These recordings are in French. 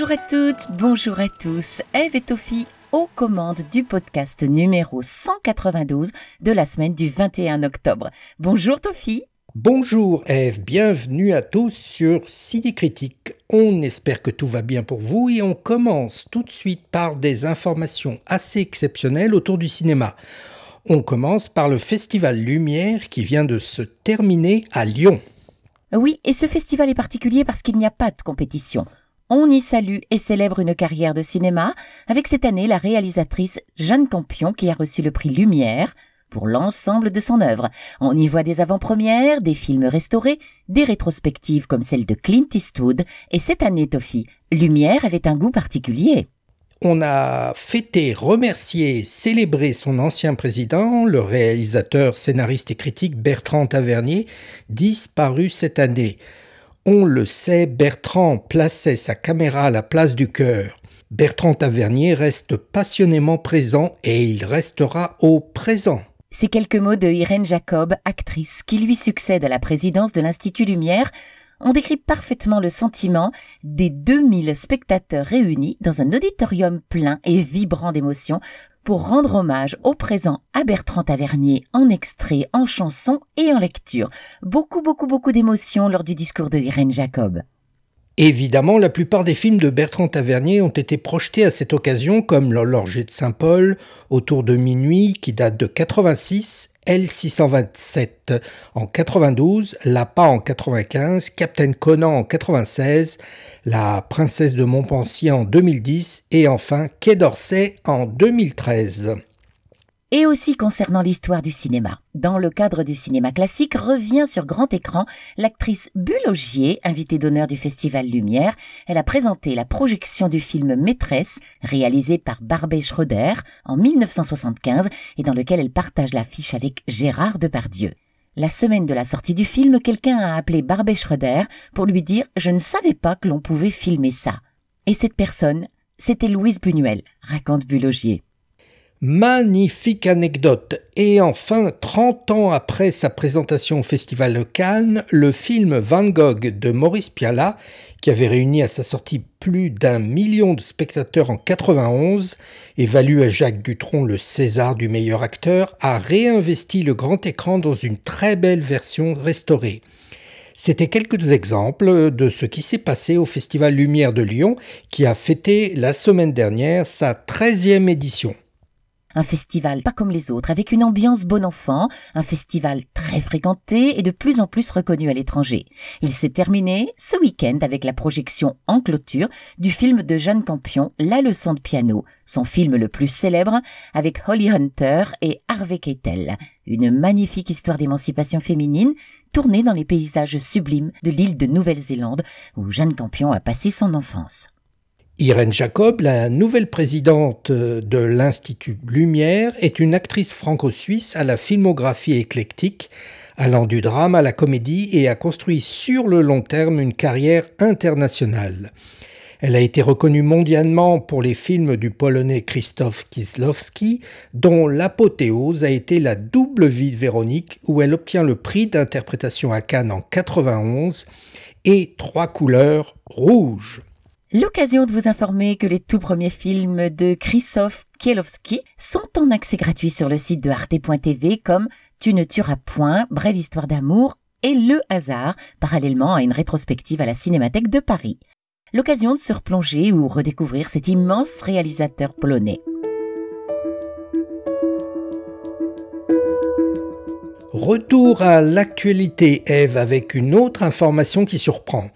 Bonjour à toutes, bonjour à tous. Eve et Tophie aux commandes du podcast numéro 192 de la semaine du 21 octobre. Bonjour Tophie. Bonjour Eve, bienvenue à tous sur CD Critique. On espère que tout va bien pour vous et on commence tout de suite par des informations assez exceptionnelles autour du cinéma. On commence par le Festival Lumière qui vient de se terminer à Lyon. Oui, et ce festival est particulier parce qu'il n'y a pas de compétition. On y salue et célèbre une carrière de cinéma avec cette année la réalisatrice Jeanne Campion qui a reçu le prix Lumière pour l'ensemble de son œuvre. On y voit des avant-premières, des films restaurés, des rétrospectives comme celle de Clint Eastwood et cette année, Toffy, Lumière avait un goût particulier. On a fêté, remercié, célébré son ancien président, le réalisateur, scénariste et critique Bertrand Tavernier, disparu cette année. On le sait, Bertrand plaçait sa caméra à la place du cœur. Bertrand Tavernier reste passionnément présent et il restera au présent. Ces quelques mots de Irène Jacob, actrice, qui lui succède à la présidence de l'Institut Lumière, on décrit parfaitement le sentiment des 2000 spectateurs réunis dans un auditorium plein et vibrant d'émotions pour rendre hommage au présent à Bertrand Tavernier en extrait, en chanson et en lecture. Beaucoup, beaucoup, beaucoup d'émotions lors du discours de Irène Jacob. Évidemment, la plupart des films de Bertrand Tavernier ont été projetés à cette occasion, comme L'Horloger de Saint-Paul, Autour de minuit, qui date de 86, L627 en 92, Lapa en 95, Captain Conan en 96, La Princesse de Montpensier en 2010 et enfin Quai d'Orsay en 2013 et aussi concernant l'histoire du cinéma. Dans le cadre du cinéma classique, revient sur grand écran l'actrice Bulogier, invitée d'honneur du Festival Lumière. Elle a présenté la projection du film Maîtresse, réalisé par Barbet Schroeder en 1975 et dans lequel elle partage l'affiche avec Gérard Depardieu. La semaine de la sortie du film, quelqu'un a appelé Barbet Schroeder pour lui dire Je ne savais pas que l'on pouvait filmer ça. Et cette personne, c'était Louise Buñuel, raconte Bulogier. Magnifique anecdote. Et enfin, 30 ans après sa présentation au Festival de Cannes, le film Van Gogh de Maurice Pialat, qui avait réuni à sa sortie plus d'un million de spectateurs en 91 et valu à Jacques Dutronc le César du meilleur acteur, a réinvesti le grand écran dans une très belle version restaurée. C'était quelques exemples de ce qui s'est passé au Festival Lumière de Lyon, qui a fêté la semaine dernière sa 13e édition. Un festival pas comme les autres, avec une ambiance bon enfant, un festival très fréquenté et de plus en plus reconnu à l'étranger. Il s'est terminé ce week-end avec la projection en clôture du film de Jeanne Campion, La leçon de piano, son film le plus célèbre, avec Holly Hunter et Harvey Keitel. Une magnifique histoire d'émancipation féminine tournée dans les paysages sublimes de l'île de Nouvelle-Zélande où Jeanne Campion a passé son enfance. Irène Jacob, la nouvelle présidente de l'Institut Lumière, est une actrice franco-suisse à la filmographie éclectique, allant du drame à la comédie et a construit sur le long terme une carrière internationale. Elle a été reconnue mondialement pour les films du polonais Krzysztof Kieslowski, dont l'apothéose a été La double vie de Véronique, où elle obtient le prix d'interprétation à Cannes en 91, et Trois couleurs rouges. L'occasion de vous informer que les tout premiers films de Krzysztof Kielowski sont en accès gratuit sur le site de arte.tv comme Tu ne tueras point, brève histoire d'amour et Le hasard, parallèlement à une rétrospective à la Cinémathèque de Paris. L'occasion de se replonger ou redécouvrir cet immense réalisateur polonais. Retour à l'actualité, Eve, avec une autre information qui surprend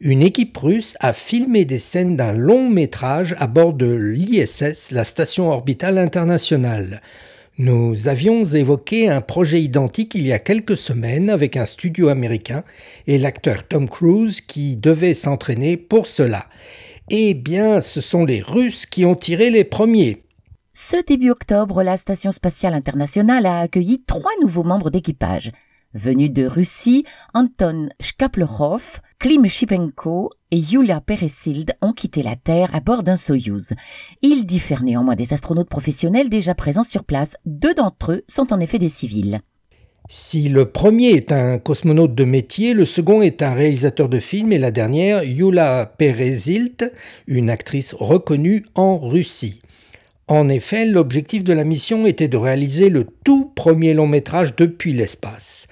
une équipe russe a filmé des scènes d'un long métrage à bord de l'ISS, la station orbitale internationale. Nous avions évoqué un projet identique il y a quelques semaines avec un studio américain et l'acteur Tom Cruise qui devait s'entraîner pour cela. Eh bien, ce sont les Russes qui ont tiré les premiers. Ce début octobre, la Station spatiale internationale a accueilli trois nouveaux membres d'équipage. Venus de Russie, Anton Shkaplerov, Klim Shipenko et Yulia Peresild ont quitté la Terre à bord d'un Soyouz. Ils diffèrent néanmoins des astronautes professionnels déjà présents sur place. Deux d'entre eux sont en effet des civils. Si le premier est un cosmonaute de métier, le second est un réalisateur de films et la dernière, Yula Perezilt, une actrice reconnue en Russie. En effet, l'objectif de la mission était de réaliser le tout premier long métrage depuis l'espace.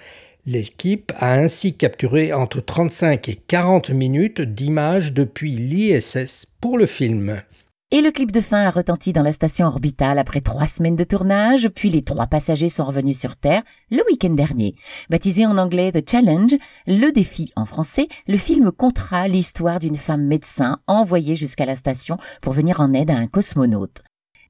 L'équipe a ainsi capturé entre 35 et 40 minutes d'images depuis l'ISS pour le film. Et le clip de fin a retenti dans la station orbitale après trois semaines de tournage, puis les trois passagers sont revenus sur Terre le week-end dernier. Baptisé en anglais The Challenge, le défi en français, le film comptera l'histoire d'une femme médecin envoyée jusqu'à la station pour venir en aide à un cosmonaute.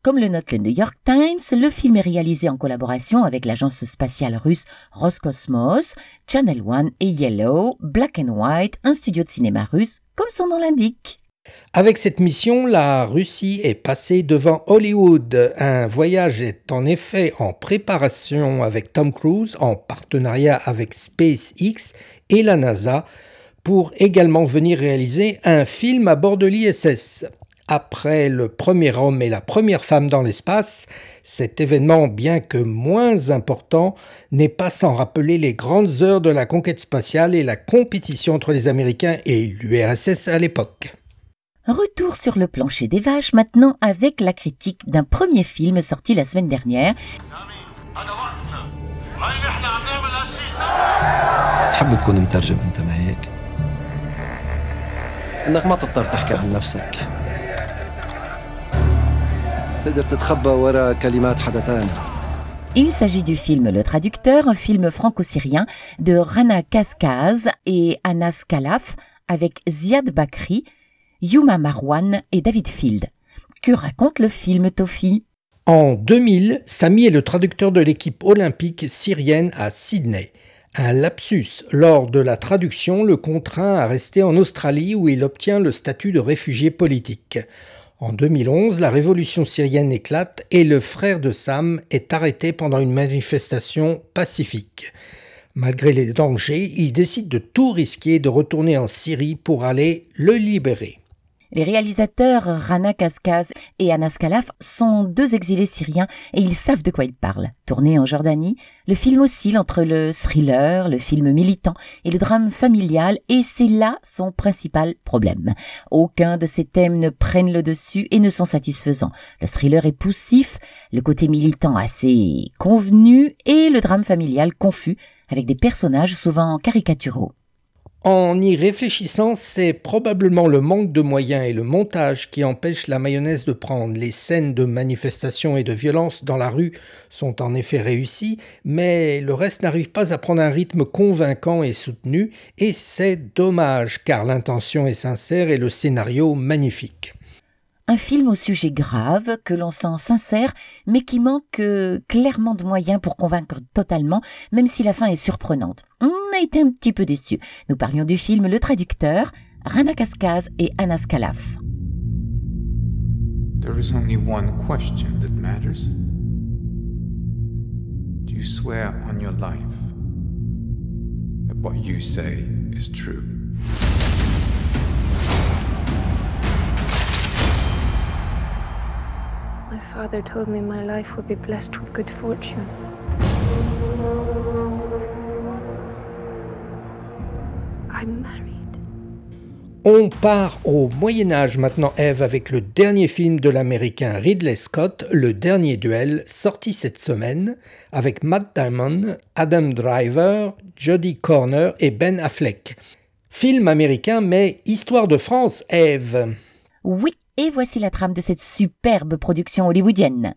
Comme le note le New York Times, le film est réalisé en collaboration avec l'agence spatiale russe Roscosmos, Channel One et Yellow, Black and White, un studio de cinéma russe, comme son nom l'indique. Avec cette mission, la Russie est passée devant Hollywood. Un voyage est en effet en préparation avec Tom Cruise en partenariat avec SpaceX et la NASA pour également venir réaliser un film à bord de l'ISS. Après le premier homme et la première femme dans l'espace, cet événement, bien que moins important, n'est pas sans rappeler les grandes heures de la conquête spatiale et la compétition entre les Américains et l'URSS à l'époque. Retour sur le plancher des vaches maintenant avec la critique d'un premier film sorti la semaine dernière. Il s'agit du film Le Traducteur, un film franco-syrien de Rana Kaskaz et Anas Kalaf avec Ziad Bakri, Yuma Marwan et David Field. Que raconte le film, Tofi? En 2000, Sami est le traducteur de l'équipe olympique syrienne à Sydney. Un lapsus lors de la traduction le contraint à rester en Australie où il obtient le statut de réfugié politique. En 2011, la révolution syrienne éclate et le frère de Sam est arrêté pendant une manifestation pacifique. Malgré les dangers, il décide de tout risquer de retourner en Syrie pour aller le libérer. Les réalisateurs Rana Kaskaz et Anas Kalaf sont deux exilés syriens et ils savent de quoi ils parlent. Tourné en Jordanie, le film oscille entre le thriller, le film militant et le drame familial et c'est là son principal problème. Aucun de ces thèmes ne prennent le dessus et ne sont satisfaisants. Le thriller est poussif, le côté militant assez convenu et le drame familial confus avec des personnages souvent caricaturaux. En y réfléchissant, c'est probablement le manque de moyens et le montage qui empêchent la mayonnaise de prendre. Les scènes de manifestation et de violence dans la rue sont en effet réussies, mais le reste n'arrive pas à prendre un rythme convaincant et soutenu, et c'est dommage car l'intention est sincère et le scénario magnifique. Un film au sujet grave, que l'on sent sincère, mais qui manque euh, clairement de moyens pour convaincre totalement, même si la fin est surprenante. On a été un petit peu déçus. Nous parlions du film Le Traducteur, Rana Kaskaz et Anas Kalaf. There is only one question that matters. Do you swear on your life that what you say is true? My father told me my life would be blessed with good fortune. I'm married. On part au Moyen Âge maintenant, Eve, avec le dernier film de l'américain Ridley Scott, Le Dernier Duel, sorti cette semaine, avec Matt Damon, Adam Driver, Jodie Corner et Ben Affleck. Film américain, mais histoire de France, Eve. Oui, et voici la trame de cette superbe production hollywoodienne.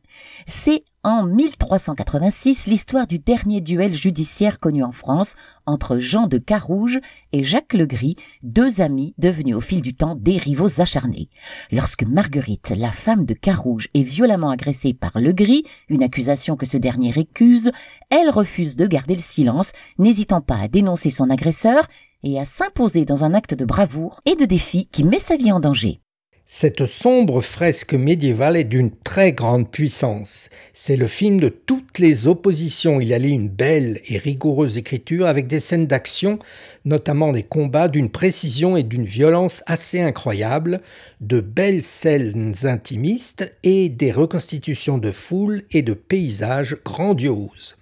C'est en 1386 l'histoire du dernier duel judiciaire connu en France entre Jean de Carouge et Jacques Legris, deux amis devenus au fil du temps des rivaux acharnés. Lorsque Marguerite, la femme de Carouge, est violemment agressée par Legris, une accusation que ce dernier récuse, elle refuse de garder le silence, n'hésitant pas à dénoncer son agresseur et à s'imposer dans un acte de bravoure et de défi qui met sa vie en danger. Cette sombre fresque médiévale est d'une très grande puissance. C'est le film de toutes les oppositions. Il y a une belle et rigoureuse écriture avec des scènes d'action, notamment des combats d'une précision et d'une violence assez incroyables, de belles scènes intimistes et des reconstitutions de foules et de paysages grandioses.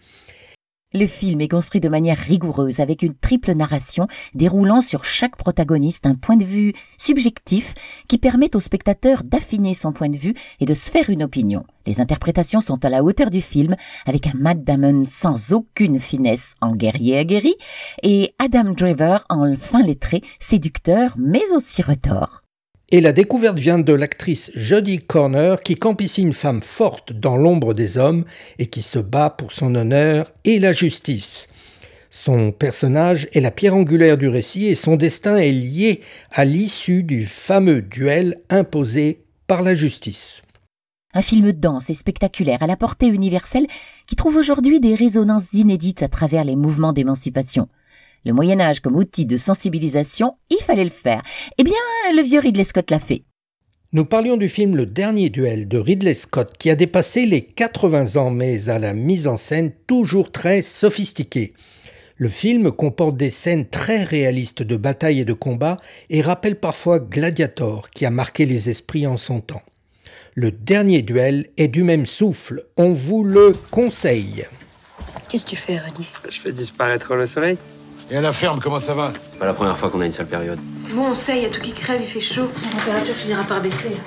Le film est construit de manière rigoureuse avec une triple narration déroulant sur chaque protagoniste un point de vue subjectif qui permet au spectateur d'affiner son point de vue et de se faire une opinion. Les interprétations sont à la hauteur du film avec un Matt Damon sans aucune finesse en guerrier aguerri et Adam Driver en fin lettré, séducteur mais aussi retors. Et la découverte vient de l'actrice Jodie Corner qui campe ici une femme forte dans l'ombre des hommes et qui se bat pour son honneur et la justice. Son personnage est la pierre angulaire du récit et son destin est lié à l'issue du fameux duel imposé par la justice. Un film dense et spectaculaire à la portée universelle qui trouve aujourd'hui des résonances inédites à travers les mouvements d'émancipation le Moyen Âge comme outil de sensibilisation, il fallait le faire. Eh bien, le vieux Ridley Scott l'a fait. Nous parlions du film Le Dernier Duel de Ridley Scott qui a dépassé les 80 ans mais à la mise en scène toujours très sophistiquée. Le film comporte des scènes très réalistes de bataille et de combat et rappelle parfois Gladiator qui a marqué les esprits en son temps. Le dernier duel est du même souffle, on vous le conseille. Qu'est-ce que tu fais, Reddy Je fais disparaître le soleil. Et à la ferme, comment ça va Pas la première fois qu'on a une sale période. C'est bon, on sait, il y a tout qui crève, il fait chaud. La température finira par baisser.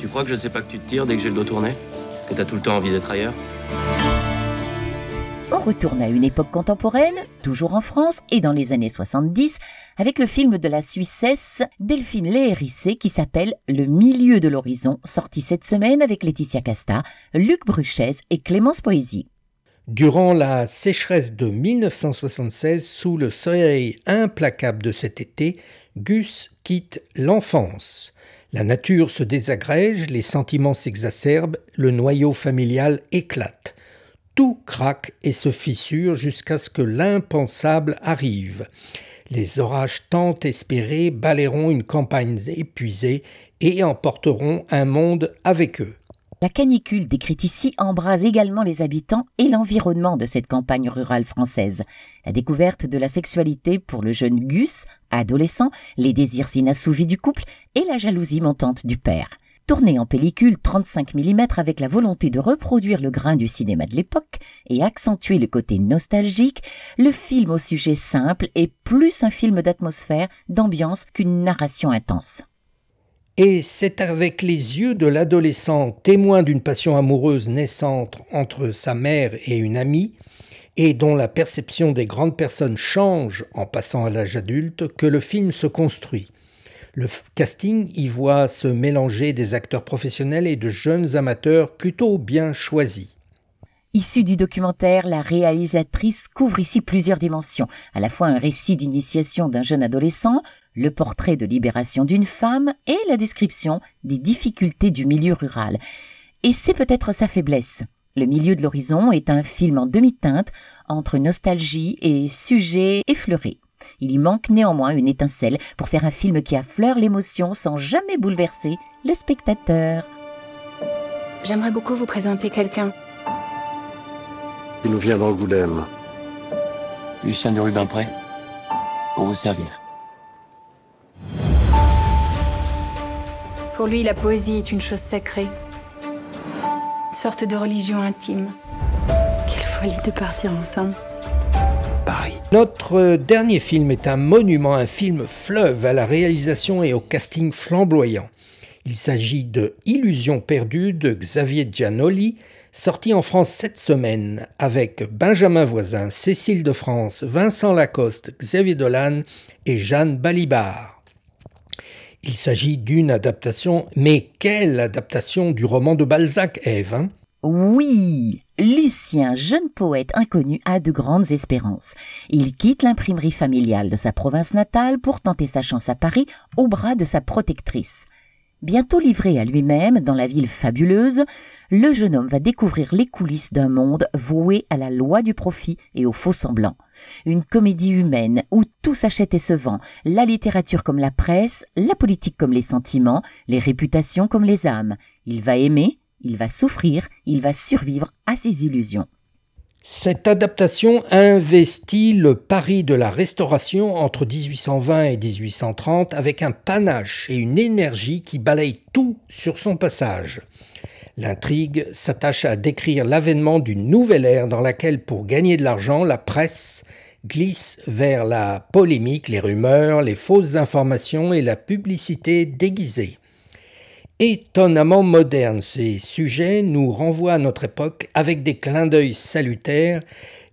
Tu crois que je sais pas que tu te tires dès que j'ai le dos tourné Que t'as tout le temps envie d'être ailleurs on retourne à une époque contemporaine, toujours en France et dans les années 70, avec le film de la Suissesse Delphine Léhérissé qui s'appelle Le milieu de l'horizon, sorti cette semaine avec Laetitia Casta, Luc Bruchez et Clémence Poésie. Durant la sécheresse de 1976, sous le soleil implacable de cet été, Gus quitte l'enfance. La nature se désagrège, les sentiments s'exacerbent, le noyau familial éclate. Tout craque et se fissure jusqu'à ce que l'impensable arrive. Les orages tant espérés balayeront une campagne épuisée et emporteront un monde avec eux. La canicule décrite ici embrase également les habitants et l'environnement de cette campagne rurale française. La découverte de la sexualité pour le jeune Gus, adolescent, les désirs inassouvis du couple et la jalousie montante du père. Tourné en pellicule 35 mm avec la volonté de reproduire le grain du cinéma de l'époque et accentuer le côté nostalgique, le film au sujet simple est plus un film d'atmosphère, d'ambiance qu'une narration intense. Et c'est avec les yeux de l'adolescent témoin d'une passion amoureuse naissante entre sa mère et une amie, et dont la perception des grandes personnes change en passant à l'âge adulte, que le film se construit. Le casting y voit se mélanger des acteurs professionnels et de jeunes amateurs plutôt bien choisis. Issue du documentaire, la réalisatrice couvre ici plusieurs dimensions, à la fois un récit d'initiation d'un jeune adolescent, le portrait de libération d'une femme et la description des difficultés du milieu rural. Et c'est peut-être sa faiblesse. Le milieu de l'horizon est un film en demi-teinte entre nostalgie et sujet effleuré. Il y manque néanmoins une étincelle pour faire un film qui affleure l'émotion sans jamais bouleverser le spectateur. J'aimerais beaucoup vous présenter quelqu'un. Il nous vient d'Angoulême. Lucien de Rubempré, pour vous servir. Pour lui, la poésie est une chose sacrée. Une sorte de religion intime. Quelle folie de partir ensemble. Paris. Notre dernier film est un monument, un film fleuve à la réalisation et au casting flamboyant. Il s'agit de Illusion perdue de Xavier Giannoli, sorti en France cette semaine avec Benjamin Voisin, Cécile de France, Vincent Lacoste, Xavier Dolan et Jeanne Balibar. Il s'agit d'une adaptation, mais quelle adaptation du roman de Balzac, Ève hein? Oui Lucien, jeune poète inconnu, a de grandes espérances. Il quitte l'imprimerie familiale de sa province natale pour tenter sa chance à Paris au bras de sa protectrice. Bientôt livré à lui-même dans la ville fabuleuse, le jeune homme va découvrir les coulisses d'un monde voué à la loi du profit et au faux semblant. Une comédie humaine où tout s'achète et se vend, la littérature comme la presse, la politique comme les sentiments, les réputations comme les âmes. Il va aimer, il va souffrir, il va survivre à ses illusions. Cette adaptation investit le Paris de la Restauration entre 1820 et 1830 avec un panache et une énergie qui balayent tout sur son passage. L'intrigue s'attache à décrire l'avènement d'une nouvelle ère dans laquelle, pour gagner de l'argent, la presse glisse vers la polémique, les rumeurs, les fausses informations et la publicité déguisée. Étonnamment moderne, ces sujets nous renvoient à notre époque avec des clins d'œil salutaires,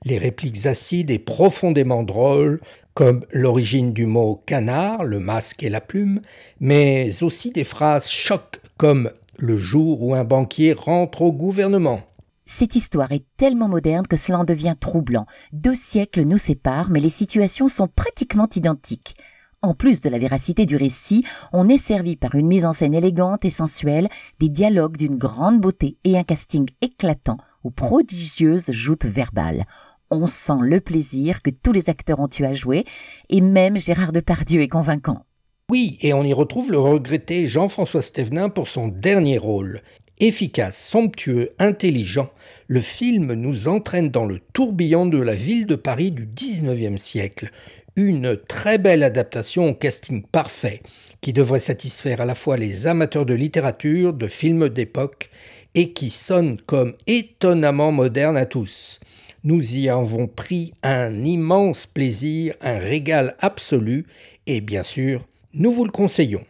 les répliques acides et profondément drôles, comme l'origine du mot canard, le masque et la plume, mais aussi des phrases chocs comme le jour où un banquier rentre au gouvernement. Cette histoire est tellement moderne que cela en devient troublant. Deux siècles nous séparent, mais les situations sont pratiquement identiques. En plus de la véracité du récit, on est servi par une mise en scène élégante et sensuelle, des dialogues d'une grande beauté et un casting éclatant aux prodigieuses joutes verbales. On sent le plaisir que tous les acteurs ont eu à jouer, et même Gérard Depardieu est convaincant. Oui, et on y retrouve le regretté Jean-François Stévenin pour son dernier rôle. Efficace, somptueux, intelligent, le film nous entraîne dans le tourbillon de la ville de Paris du XIXe siècle. Une très belle adaptation au casting parfait, qui devrait satisfaire à la fois les amateurs de littérature, de films d'époque, et qui sonne comme étonnamment moderne à tous. Nous y avons pris un immense plaisir, un régal absolu, et bien sûr, nous vous le conseillons.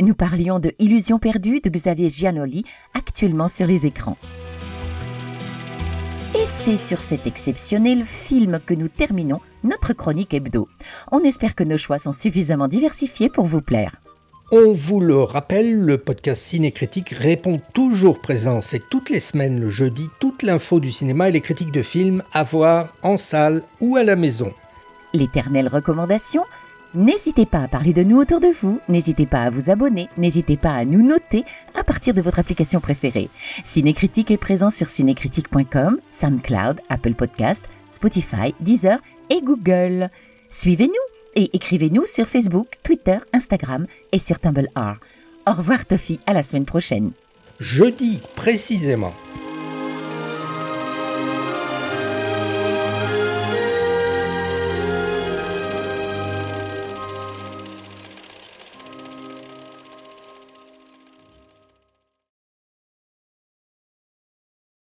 Nous parlions de Illusion perdue de Xavier Giannoli, actuellement sur les écrans. Et c'est sur cet exceptionnel film que nous terminons notre chronique hebdo. On espère que nos choix sont suffisamment diversifiés pour vous plaire. On vous le rappelle, le podcast Cinécritique répond toujours présent. C'est toutes les semaines le jeudi, toute l'info du cinéma et les critiques de films à voir en salle ou à la maison. L'éternelle recommandation N'hésitez pas à parler de nous autour de vous, n'hésitez pas à vous abonner, n'hésitez pas à nous noter à partir de votre application préférée. Cinécritique est présent sur cinécritique.com, SoundCloud, Apple Podcast, Spotify, Deezer et Google. Suivez-nous et écrivez-nous sur Facebook, Twitter, Instagram et sur Tumblr. Au revoir Toffy, à la semaine prochaine. Jeudi précisément.